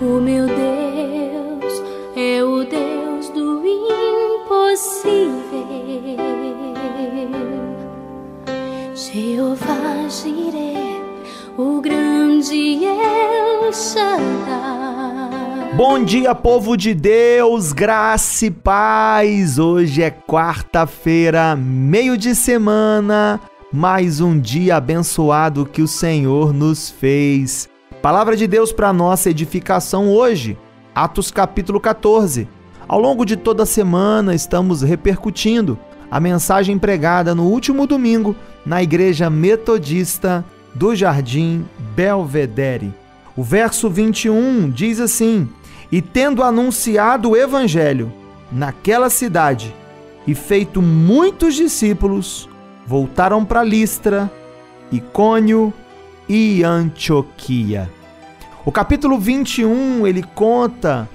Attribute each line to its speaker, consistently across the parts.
Speaker 1: O meu Deus é o Deus do impossível. Jeová Jireh, o grande El Shaddai.
Speaker 2: Bom dia, povo de Deus, graça e paz. Hoje é quarta-feira, meio de semana, mais um dia abençoado que o Senhor nos fez. Palavra de Deus para nossa edificação hoje, Atos capítulo 14. Ao longo de toda a semana estamos repercutindo a mensagem pregada no último domingo na Igreja Metodista do Jardim Belvedere. O verso 21 diz assim: E tendo anunciado o evangelho naquela cidade e feito muitos discípulos, voltaram para Listra, Icônio e Antioquia. O capítulo 21, ele conta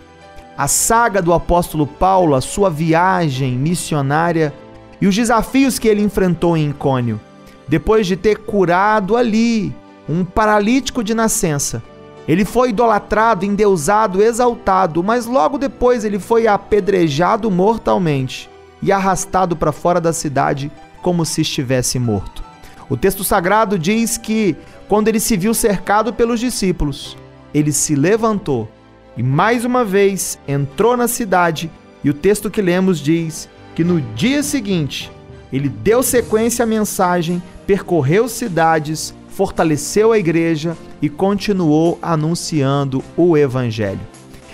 Speaker 2: a saga do apóstolo Paulo, a sua viagem missionária e os desafios que ele enfrentou em Icônio. Depois de ter curado ali um paralítico de nascença, ele foi idolatrado, endeusado, exaltado, mas logo depois ele foi apedrejado mortalmente e arrastado para fora da cidade como se estivesse morto. O texto sagrado diz que quando ele se viu cercado pelos discípulos, ele se levantou e mais uma vez entrou na cidade, e o texto que lemos diz que no dia seguinte ele deu sequência à mensagem, percorreu cidades, fortaleceu a igreja e continuou anunciando o evangelho.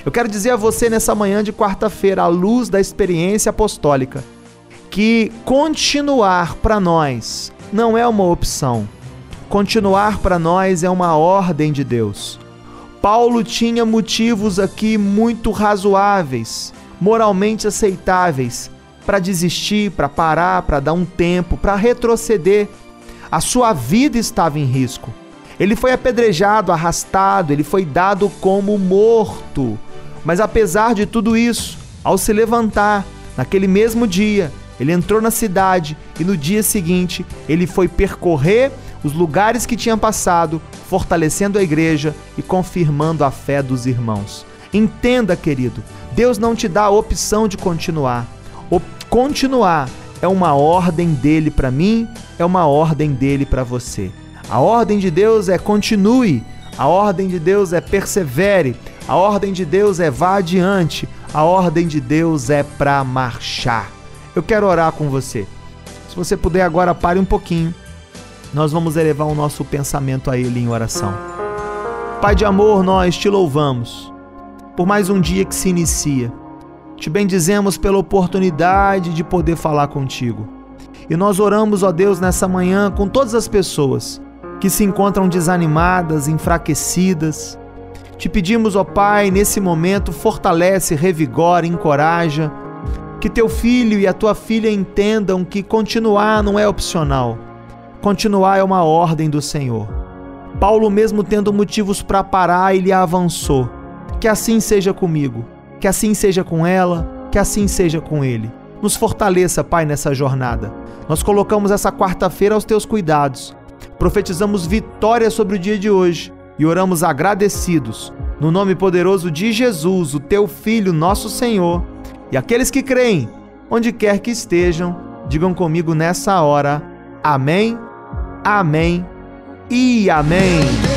Speaker 2: Eu quero dizer a você nessa manhã de quarta-feira, à luz da experiência apostólica, que continuar para nós não é uma opção. Continuar para nós é uma ordem de Deus. Paulo tinha motivos aqui muito razoáveis, moralmente aceitáveis, para desistir, para parar, para dar um tempo, para retroceder. A sua vida estava em risco. Ele foi apedrejado, arrastado, ele foi dado como morto. Mas apesar de tudo isso, ao se levantar, naquele mesmo dia, ele entrou na cidade e no dia seguinte ele foi percorrer os lugares que tinha passado, fortalecendo a igreja e confirmando a fé dos irmãos. Entenda, querido, Deus não te dá a opção de continuar. O continuar é uma ordem dele para mim, é uma ordem dele para você. A ordem de Deus é continue, a ordem de Deus é persevere, a ordem de Deus é vá adiante, a ordem de Deus é para marchar. Eu quero orar com você. Se você puder agora pare um pouquinho nós vamos elevar o nosso pensamento a Ele em oração. Pai de amor, nós te louvamos por mais um dia que se inicia. Te bendizemos pela oportunidade de poder falar contigo. E nós oramos, ó Deus, nessa manhã com todas as pessoas que se encontram desanimadas, enfraquecidas. Te pedimos, ó Pai, nesse momento, fortalece, revigora, encoraja. Que teu filho e a tua filha entendam que continuar não é opcional Continuar é uma ordem do Senhor. Paulo, mesmo tendo motivos para parar, ele avançou. Que assim seja comigo, que assim seja com ela, que assim seja com ele. Nos fortaleça, Pai, nessa jornada. Nós colocamos essa quarta-feira aos teus cuidados. Profetizamos vitória sobre o dia de hoje e oramos agradecidos. No nome poderoso de Jesus, o teu Filho, nosso Senhor. E aqueles que creem, onde quer que estejam, digam comigo nessa hora. Amém Amém e amém.